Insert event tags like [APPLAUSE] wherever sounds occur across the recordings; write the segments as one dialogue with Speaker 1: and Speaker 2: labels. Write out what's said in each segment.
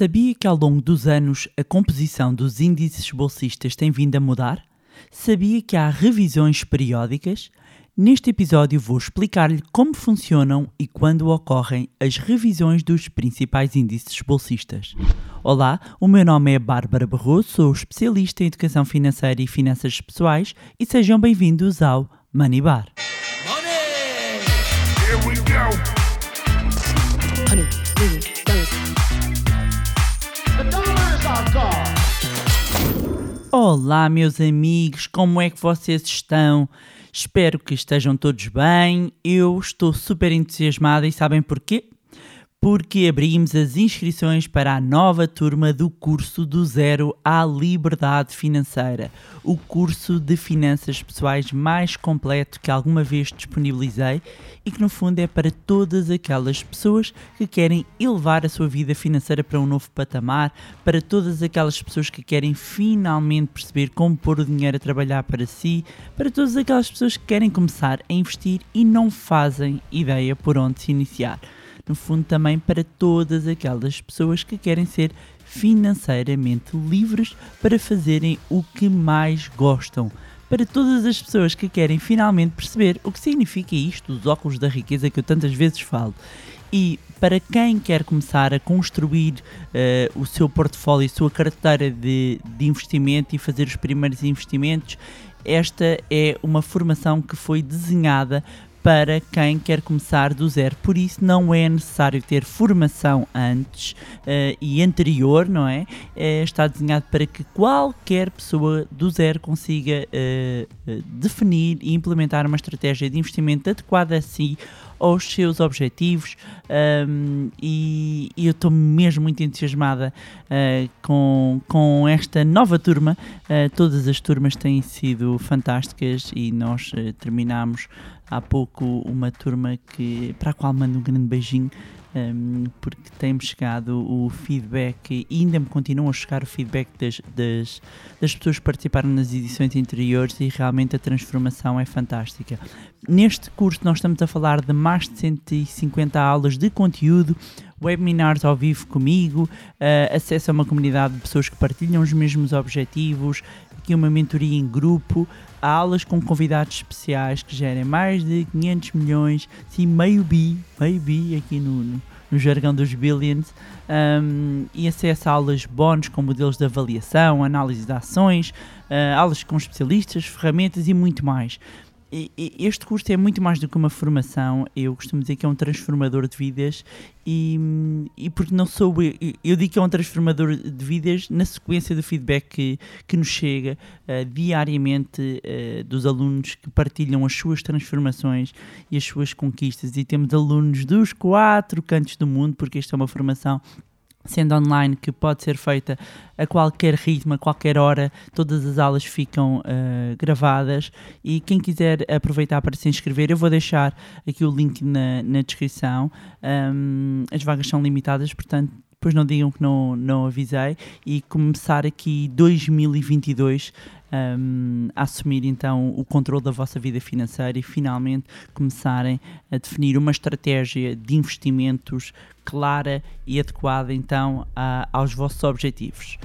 Speaker 1: Sabia que ao longo dos anos a composição dos índices bolsistas tem vindo a mudar? Sabia que há revisões periódicas? Neste episódio vou explicar-lhe como funcionam e quando ocorrem as revisões dos principais índices bolsistas. Olá, o meu nome é Bárbara Barroso, sou especialista em educação financeira e finanças pessoais e sejam bem-vindos ao Money Bar. Olá, meus amigos, como é que vocês estão? Espero que estejam todos bem. Eu estou super entusiasmada e sabem porquê? Porque abrimos as inscrições para a nova turma do curso do Zero à Liberdade Financeira, o curso de finanças pessoais mais completo que alguma vez disponibilizei e que, no fundo, é para todas aquelas pessoas que querem elevar a sua vida financeira para um novo patamar, para todas aquelas pessoas que querem finalmente perceber como pôr o dinheiro a trabalhar para si, para todas aquelas pessoas que querem começar a investir e não fazem ideia por onde se iniciar no fundo também para todas aquelas pessoas que querem ser financeiramente livres para fazerem o que mais gostam. Para todas as pessoas que querem finalmente perceber o que significa isto, os óculos da riqueza que eu tantas vezes falo. E para quem quer começar a construir uh, o seu portfólio, a sua carteira de, de investimento e fazer os primeiros investimentos, esta é uma formação que foi desenhada para quem quer começar do zero. Por isso não é necessário ter formação antes uh, e anterior, não é? Uh, está desenhado para que qualquer pessoa do zero consiga uh, definir e implementar uma estratégia de investimento adequada a si aos seus objetivos um, e, e, eu estou mesmo muito entusiasmada uh, com, com esta nova turma. Uh, todas as turmas têm sido fantásticas e nós uh, terminamos há pouco uma turma que, para a qual mando um grande beijinho. Um, porque tem-me chegado o feedback e ainda me continuam a chegar o feedback das, das, das pessoas que participaram nas edições anteriores e realmente a transformação é fantástica. Neste curso nós estamos a falar de mais de 150 aulas de conteúdo, webinars ao vivo comigo, uh, acesso a uma comunidade de pessoas que partilham os mesmos objetivos, uma mentoria em grupo, aulas com convidados especiais que gerem mais de 500 milhões, sim, meio bi, meio bi aqui no, no, no jargão dos billions, um, e acesso a aulas bónus com modelos de avaliação, análise de ações, uh, aulas com especialistas, ferramentas e muito mais este curso é muito mais do que uma formação, eu costumo dizer que é um transformador de vidas e, e porque não sou eu, eu digo que é um transformador de vidas na sequência do feedback que, que nos chega uh, diariamente uh, dos alunos que partilham as suas transformações e as suas conquistas. E temos alunos dos quatro cantos do mundo porque esta é uma formação sendo online, que pode ser feita a qualquer ritmo, a qualquer hora, todas as aulas ficam uh, gravadas e quem quiser aproveitar para se inscrever, eu vou deixar aqui o link na, na descrição. Um, as vagas são limitadas, portanto, depois não digam que não, não avisei e começar aqui 2022 um, a assumir então o controle da vossa vida financeira e finalmente começarem a definir uma estratégia de investimentos clara e adequada então a, aos vossos objetivos.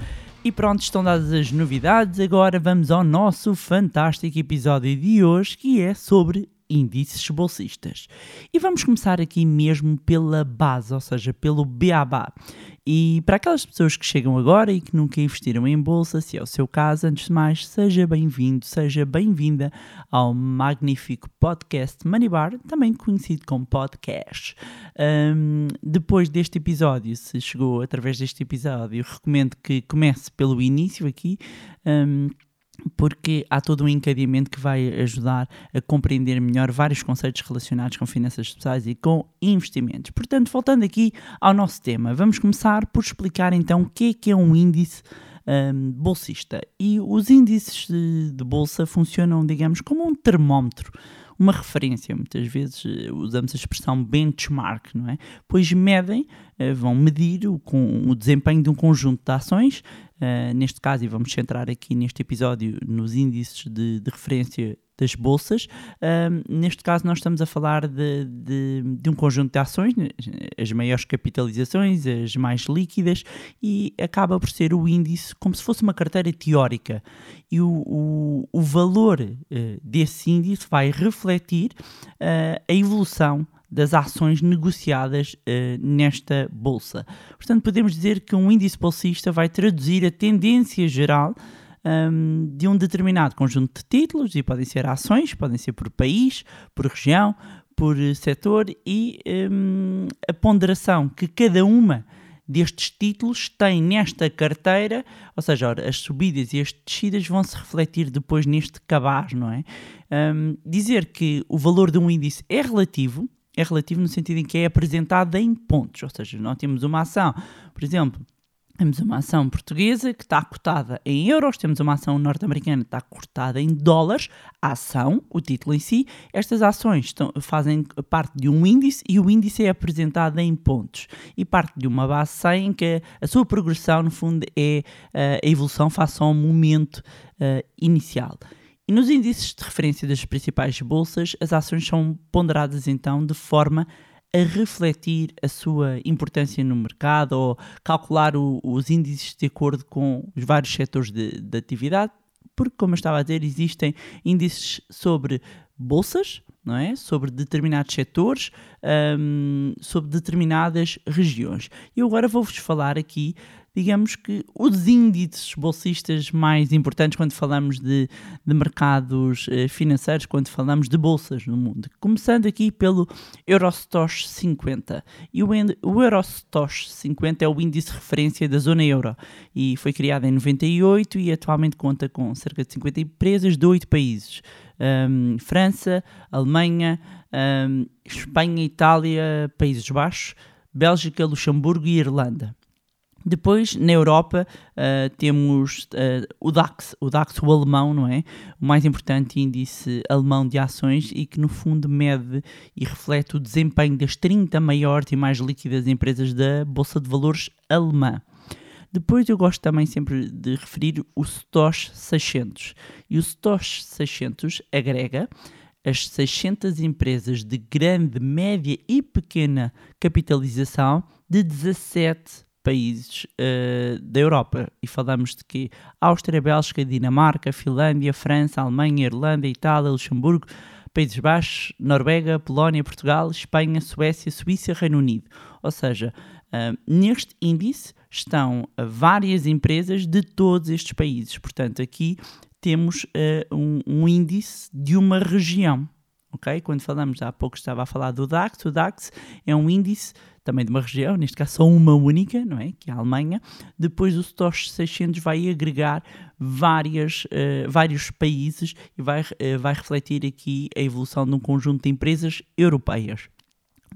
Speaker 1: E pronto, estão dadas as novidades. Agora vamos ao nosso fantástico episódio de hoje que é sobre índices bolsistas. E vamos começar aqui mesmo pela base, ou seja, pelo BABA. E para aquelas pessoas que chegam agora e que nunca investiram em bolsa, se é o seu caso, antes de mais, seja bem-vindo, seja bem-vinda ao magnífico podcast Money Bar, também conhecido como podcast. Um, depois deste episódio, se chegou através deste episódio, recomendo que comece pelo início aqui. Um, porque há todo um encadeamento que vai ajudar a compreender melhor vários conceitos relacionados com finanças pessoais e com investimentos. Portanto, voltando aqui ao nosso tema, vamos começar por explicar então o que é que é um índice um, bolsista. E os índices de, de bolsa funcionam, digamos, como um termómetro uma referência. Muitas vezes eh, usamos a expressão benchmark, não é? Pois medem vão medir o, com, o desempenho de um conjunto de ações, uh, neste caso, e vamos centrar aqui neste episódio nos índices de, de referência das bolsas. Uh, neste caso, nós estamos a falar de, de, de, um conjunto de ações, né, as maiores capitalizações, as mais líquidas, e acaba por ser o índice como se fosse uma carteira teórica. E o, o, o valor uh, desse índice vai refletir uh, a evolução das ações negociadas uh, nesta bolsa. Portanto, podemos dizer que um índice bolsista vai traduzir a tendência geral um, de um determinado conjunto de títulos, e podem ser ações, podem ser por país, por região, por setor, e um, a ponderação que cada uma destes títulos tem nesta carteira, ou seja, ora, as subidas e as descidas vão se refletir depois neste cabaz, não é? Um, dizer que o valor de um índice é relativo, é relativo no sentido em que é apresentado em pontos, ou seja, nós temos uma ação, por exemplo, temos uma ação portuguesa que está cotada em euros, temos uma ação norte-americana que está cotada em dólares, a ação, o título em si. Estas ações estão, fazem parte de um índice e o índice é apresentado em pontos. E parte de uma base 100 em que a sua progressão, no fundo, é uh, a evolução face ao momento uh, inicial. E nos índices de referência das principais bolsas, as ações são ponderadas então de forma a refletir a sua importância no mercado ou calcular o, os índices de acordo com os vários setores de, de atividade, porque, como eu estava a dizer, existem índices sobre bolsas, não é? sobre determinados setores, um, sobre determinadas regiões. E agora vou-vos falar aqui digamos que os índices bolsistas mais importantes quando falamos de, de mercados eh, financeiros, quando falamos de bolsas no mundo. Começando aqui pelo Eurostoxx 50. E o, o Eurostoxx 50 é o índice de referência da zona euro e foi criado em 98 e atualmente conta com cerca de 50 empresas de 8 países. Um, França, Alemanha, um, Espanha, Itália, Países Baixos, Bélgica, Luxemburgo e Irlanda. Depois, na Europa, uh, temos uh, o DAX, o DAX, o alemão, não é? O mais importante índice alemão de ações e que, no fundo, mede e reflete o desempenho das 30 maiores e mais líquidas empresas da Bolsa de Valores alemã. Depois eu gosto também sempre de referir o STOXX 600. E o STOXX 600 agrega as 600 empresas de grande, média e pequena capitalização de 17 países uh, da Europa. E falamos de que Áustria, Bélgica, Dinamarca, Finlândia, França, Alemanha, Irlanda, Itália, Luxemburgo, Países Baixos, Noruega, Polónia, Portugal, Espanha, Suécia, Suíça, Reino Unido. Ou seja, uh, neste índice estão várias empresas de todos estes países. Portanto, aqui temos uh, um, um índice de uma região. Okay? Quando falamos, há pouco estava a falar do DAX, o DAX é um índice também de uma região, neste caso só uma única, não é? que é a Alemanha. Depois o STOXX 600 vai agregar várias, uh, vários países e vai, uh, vai refletir aqui a evolução de um conjunto de empresas europeias.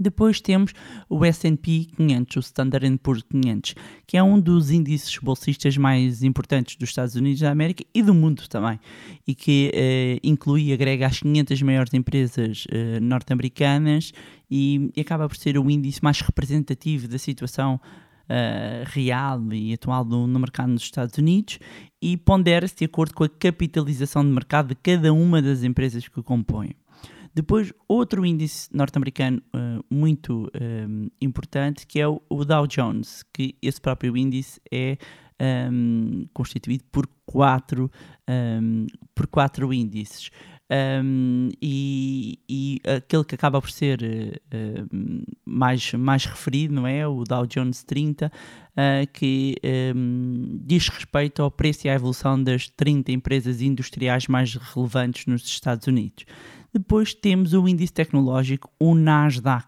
Speaker 1: Depois temos o S&P 500, o Standard Poor's 500, que é um dos índices bolsistas mais importantes dos Estados Unidos da América e do mundo também, e que eh, inclui e agrega as 500 maiores empresas eh, norte-americanas e, e, acaba por ser o índice mais representativo da situação Uh, real e atual do, no mercado nos Estados Unidos e pondera-se de acordo com a capitalização de mercado de cada uma das empresas que o compõem. Depois, outro índice norte-americano uh, muito uh, importante, que é o, Dow Jones, que esse próprio índice é um, constituído por quatro, um, por quatro índices. Um, e, e, aquele que acaba por ser uh, mais, mais referido, não é? O Dow Jones 30, uh, que um, diz respeito ao preço e à evolução das 30 empresas industriais mais relevantes nos Estados Unidos. Depois temos o índice tecnológico, o Nasdaq.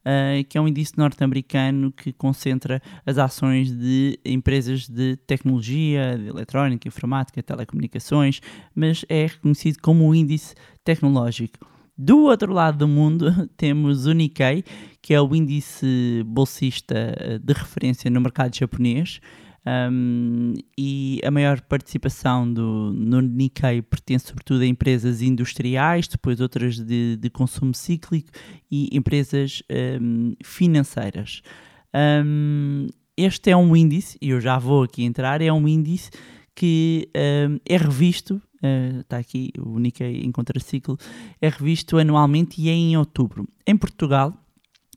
Speaker 1: Uh, que é um índice norte-americano que concentra as ações de empresas de tecnologia, de eletrónica, informática, telecomunicações, mas é reconhecido como um índice tecnológico. Do outro lado do mundo [LAUGHS] temos o Nikkei, que é o índice bolsista de referência no mercado japonês, um, e a maior participação do, no Nikkei pertence sobretudo a empresas industriais, depois outras de, de consumo cíclico e empresas um, financeiras. Um, este é um índice, e eu já vou aqui entrar, é um índice que é revisto, está aqui o Nikkei em contraciclo, é revisto anualmente e é em outubro. Em Portugal,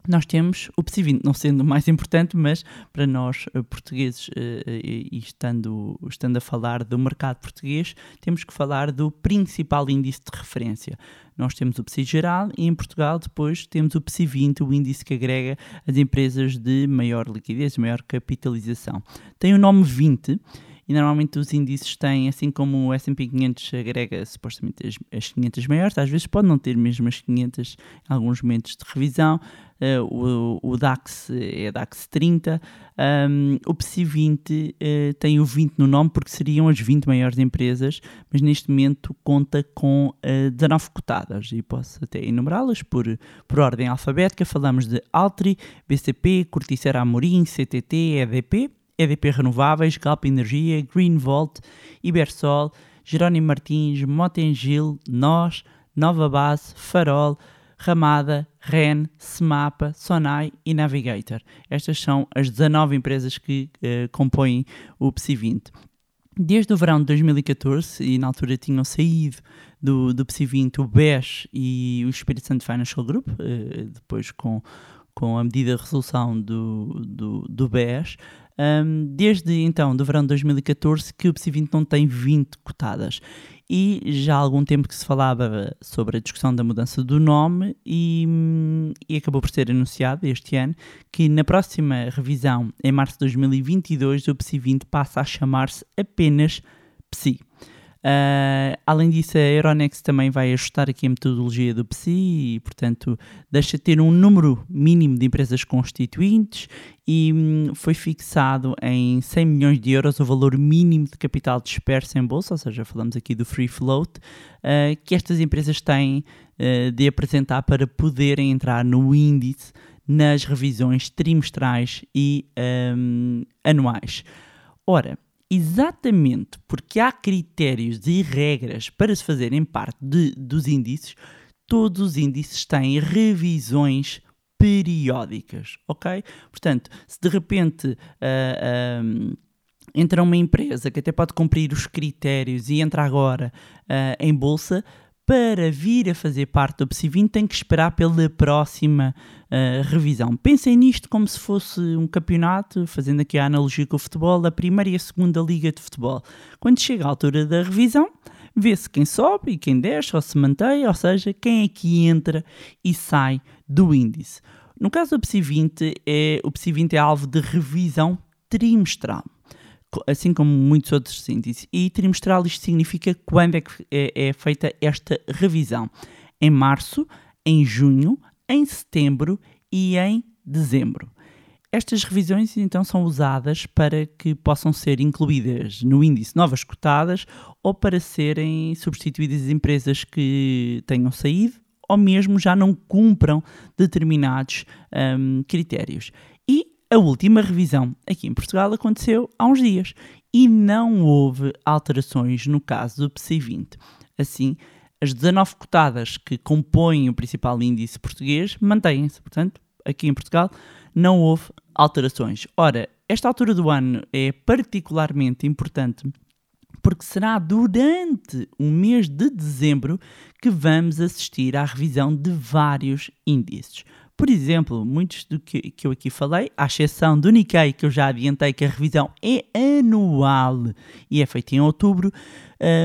Speaker 1: nós temos o PSI 20, não sendo o mais importante, mas para nós eh, portugueses, eh, eh, e estando, estando a falar do mercado português, temos que falar do principal índice de referência. Nós temos o PSI geral e em Portugal depois temos o PSI 20, o índice que agrega as empresas de maior liquidez, maior capitalização. Tem o nome 20 normalmente os índices têm, assim como o S&P 500 agrega supostamente as, as 500 maiores, às vezes pode não ter mesmo as 500 em alguns momentos de revisão, uh, o, o, DAX é DAX 30, um, o PSI 20 uh, tem o 20 no nome porque seriam as 20 maiores empresas, mas neste momento conta com uh, 19 cotadas. E posso até enumerá-las por, por ordem alfabética, falamos de Altri, BCP, Corticera Amorim, CTT, EDP, EDP Renováveis, Galp Energia, Greenvolt, Ibersol, Jerónimo Martins, Motengil, Nós, Nova Base, Farol, Ramada, REN, Semapa, Sonai e Navigator. Estas são as 19 empresas que uh, compõem o PSI 20. Desde o verão de 2014, e na altura tinham saído do, do PSI 20 o BES e o Espírito Santo Financial Group, uh, depois com, com a medida de resolução do, do, do BES, um, desde então, do verão de 2014, que o PSI 20 não tem 20 cotadas. E já há algum tempo que se falava sobre a discussão da mudança do nome e, e acabou por ser anunciado este ano que na próxima revisão, em março de 2022, o PSI 20 passa a chamar-se apenas PSI. Uh, além disso, a Euronext também vai ajustar aqui a metodologia do PSI e, portanto, deixa ter um número mínimo de empresas constituintes e hum, foi fixado em 100 milhões de euros o valor mínimo de capital disperso em bolsa, ou seja, falamos aqui do free float, uh, que estas empresas têm uh, de apresentar para poderem entrar no índice nas revisões trimestrais e um, anuais. Ora, exatamente porque há critérios e regras para se fazerem parte de, dos índices, todos os índices têm revisões periódicas, ok? Portanto, se de repente uh, uh, entra uma empresa que até pode cumprir os critérios e entra agora uh, em bolsa, para vir a fazer parte do PSI 20 tem que esperar pela próxima uh, revisão. Pensem nisto como se fosse um campeonato, fazendo aqui a analogia com o futebol, a primeira e a segunda liga de futebol. Quando chega a altura da revisão, vê-se quem sobe e quem desce ou se mantém, ou seja, quem é que entra e sai do índice. No caso do PSI 20, é, o PSI 20 é alvo de revisão trimestral assim como muitos outros índices. E trimestral isto significa quando é que é, é feita esta revisão. Em março, em junho, em setembro e em dezembro. Estas revisões então são usadas para que possam ser incluídas no índice novas cotadas ou para serem substituídas empresas que tenham saído ou mesmo já não cumpram determinados um, critérios. A última revisão aqui em Portugal aconteceu há uns dias e não houve alterações no caso do PSI 20. Assim, as 19 cotadas que compõem o principal índice português mantêm-se. Portanto, aqui em Portugal não houve alterações. Ora, esta altura do ano é particularmente importante porque será durante o mês de dezembro que vamos assistir à revisão de vários índices. Por exemplo, muitos do que, que eu aqui falei, à exceção do Nikkei, que eu já adiantei que a revisão é anual e é feita em outubro,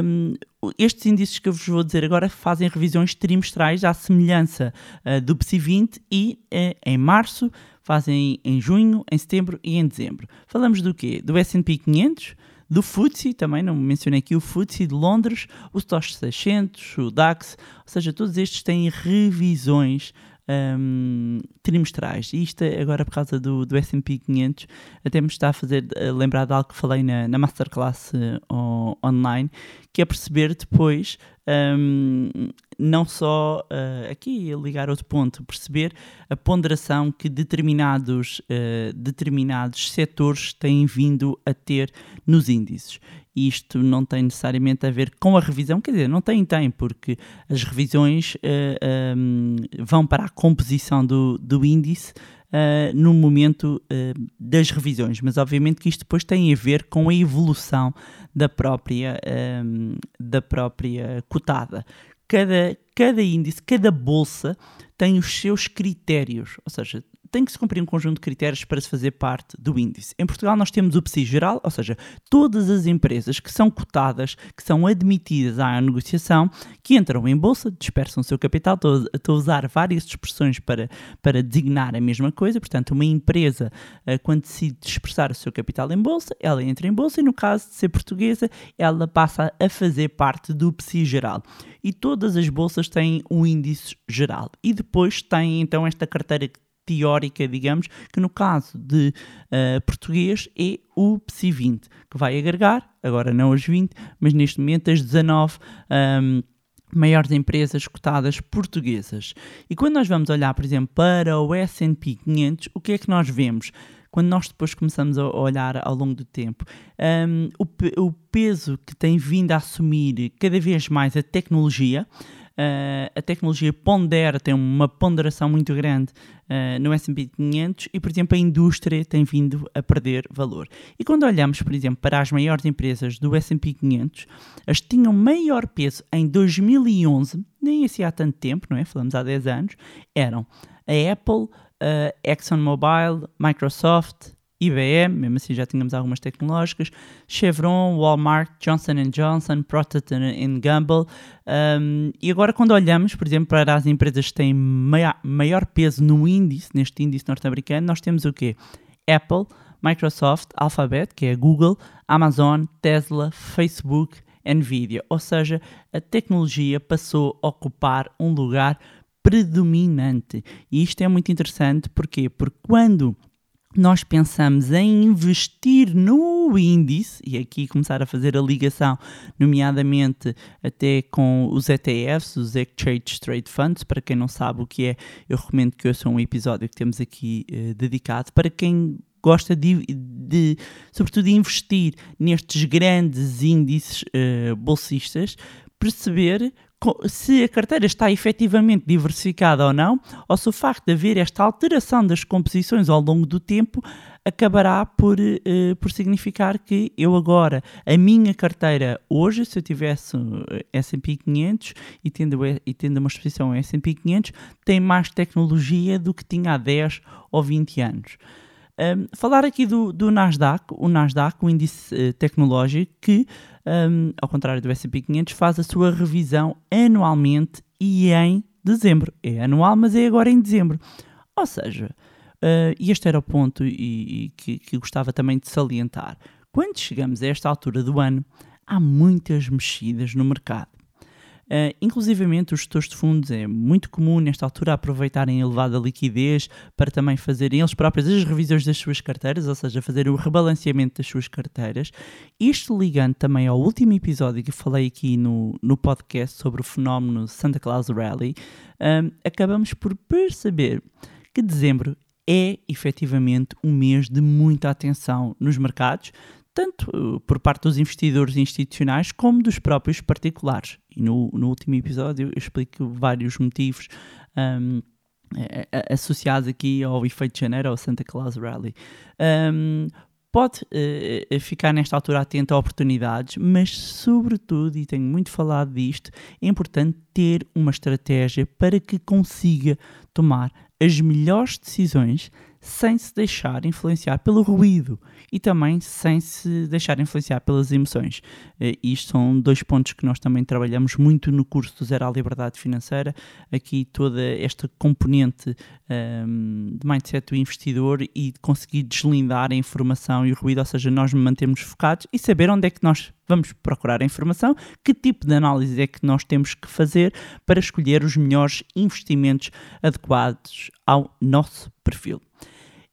Speaker 1: um, estes índices que eu vos vou dizer agora fazem revisões trimestrais à semelhança uh, do PSI 20 e uh, em março fazem em junho, em setembro e em dezembro. Falamos do quê? Do S&P 500, do FTSE, também não mencionei aqui o FTSE de Londres, o STOXX 600, o DAX, ou seja, todos estes têm revisões um, trimestrais. E isto é agora por causa do, do S&P 500 até me está a fazer uh, lembrar de algo que falei na, na masterclass uh, online, que é perceber depois um, não só uh, aqui ligar outro ponto, perceber a ponderação que determinados, uh, determinados setores têm vindo a ter nos índices. Isto não tem necessariamente a ver com a revisão, quer dizer, não tem, tem, porque as revisões uh, um, vão para a composição do, do índice ah, no momento ah, das revisões, mas obviamente que isto depois tem a ver com a evolução da própria, ahm, da própria cotada. Cada, cada índice, cada bolsa tem os seus critérios, ou seja, tem que se cumprir um conjunto de critérios para se fazer parte do índice. Em Portugal nós temos o PSI geral, ou seja, todas as empresas que são cotadas, que são admitidas à negociação, que entram em bolsa, dispersam o seu capital, estou, a- estou a usar várias expressões para, para designar a mesma coisa, portanto uma empresa eh, quando decide dispersar o seu capital em bolsa, ela entra em bolsa e no caso de ser portuguesa, ela passa a fazer parte do PSI geral. E todas as bolsas têm um índice geral. E depois têm então esta carteira teórica, digamos, que no caso de uh, português é o PSI 20, que vai agregar, agora não as 20, mas neste momento as 19 um, maiores empresas cotadas portuguesas. E quando nós vamos olhar, por exemplo, para o S&P 500, o que é que nós vemos? Quando nós depois começamos a olhar ao longo do tempo, um, o, pe- o peso que tem vindo a assumir cada vez mais a tecnologia, Uh, a tecnologia pondera, tem uma ponderação muito grande uh, no S&P 500 e, por exemplo, a indústria tem vindo a perder valor. E quando olhamos, por exemplo, para as maiores empresas do S&P 500, as que tinham maior peso em 2011, nem assim há tanto tempo, não é? Falamos há 10 anos, eram a Apple, a ExxonMobil, Microsoft, IBM, mesmo assim já tínhamos algumas tecnológicas, Chevron, Walmart, Johnson Johnson, Procter Gamble. Um, e agora quando olhamos, por exemplo, para as empresas que têm maia- maior peso no índice, neste índice norte-americano, nós temos o quê? Apple, Microsoft, Alphabet, que é Google, Amazon, Tesla, Facebook, Nvidia. Ou seja, a tecnologia passou a ocupar um lugar predominante. E isto é muito interessante, porquê? Porque quando nós pensamos em investir no índice, e aqui começar a fazer a ligação, nomeadamente até com os ETFs, os Exchange Trade Funds, para quem não sabe o que é, eu recomendo que ouçam um episódio que temos aqui eh, dedicado, para quem gosta de, de, sobretudo, investir nestes grandes índices eh, bolsistas, perceber se a carteira está efetivamente diversificada ou não, ou se o facto de haver esta alteração das composições ao longo do tempo acabará por, eh, por significar que eu agora, a minha carteira hoje, se eu tivesse eh, S&P 500 e tendo, e tendo uma exposição S&P 500, tem mais tecnologia do que tinha há 10 ou 20 anos. Um, falar aqui do, do Nasdaq, o Nasdaq, o índice eh, tecnológico, que, um, ao contrário do S&P 500, faz a sua revisão anualmente e em dezembro. É anual, mas é agora em dezembro. Ou seja, uh, e este era o ponto e, e que, que gostava também de salientar. Quando chegamos a esta altura do ano, há muitas mexidas no mercado. Uh, inclusivamente, os gestores de fundos é muito comum nesta altura aproveitarem a elevada liquidez para também fazerem eles próprios as revisões das suas carteiras, ou seja, fazer o rebalanceamento das suas carteiras. Isto ligando também ao último episódio que falei aqui no, no podcast sobre o fenómeno Santa Claus Rally, um, acabamos por perceber que dezembro é efetivamente um mês de muita atenção nos mercados, tanto uh, por parte dos investidores institucionais como dos próprios particulares. E no, no último episódio eu explico vários motivos um, associados aqui ao efeito de janeiro, ao Santa Claus Rally. Um, pode uh, ficar nesta altura atento a oportunidades, mas sobretudo, e tenho muito falado disto, é importante ter uma estratégia para que consiga tomar as melhores decisões sem se deixar influenciar pelo ruído e também sem se deixar influenciar pelas emoções. Eh, Isto são dois pontos que nós também trabalhamos muito no curso do Zero à Liberdade Financeira. Aqui toda esta componente ehm, de mindset do investidor e de conseguir deslindar a informação e o ruído, ou seja, nós mantermos focados e saber onde é que nós vamos procurar a informação, que tipo de análise é que nós temos que fazer para escolher os melhores investimentos adequados ao nosso perfil.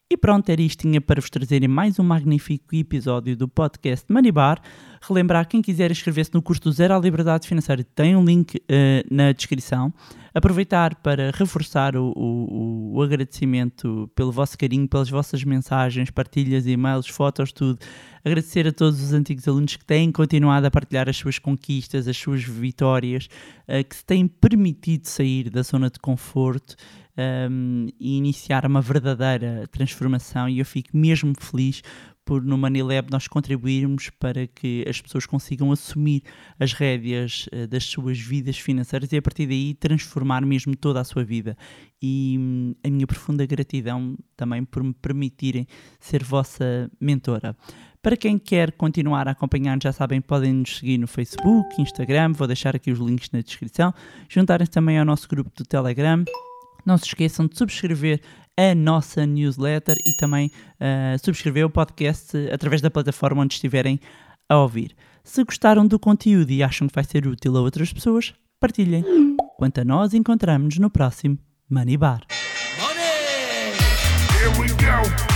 Speaker 1: E pronto, era isto para vos trazerem mais um magnífico episódio do podcast Money Bar. Relembrar, quem quiser inscrever-se no curso do Zero à Liberdade Financeira, tem um link eh, na descrição. Aproveitar para reforçar o, o- o agradecimento pelo vosso carinho, pelas vossas mensagens, partilhas, e-mails, fotos, tudo. Agradecer a todos os antigos alunos que têm continuado a partilhar as suas conquistas, as suas vitórias, eh, que se têm permitido sair da zona de conforto um, e iniciar uma verdadeira transformação e eu fico mesmo feliz por no Manilab nós contribuirmos para que as pessoas consigam assumir as rédeas uh, das suas vidas financeiras e a partir daí transformar mesmo toda a sua vida. E hum, a minha profunda gratidão também por me permitirem ser vossa mentora. Para quem quer continuar a acompanhar, já sabem, podem nos seguir no Facebook, Instagram, vou deixar aqui os links na descrição. Juntarem-se também ao nosso grupo do Telegram. Não se esqueçam de subscrever a nossa newsletter e também uh, subscrever o podcast através da plataforma onde estiverem a ouvir. Se gostaram do conteúdo e acham que vai ser útil a outras pessoas, partilhem. Quanto a nós, encontramos-nos no próximo Money Bar.
Speaker 2: Here we go.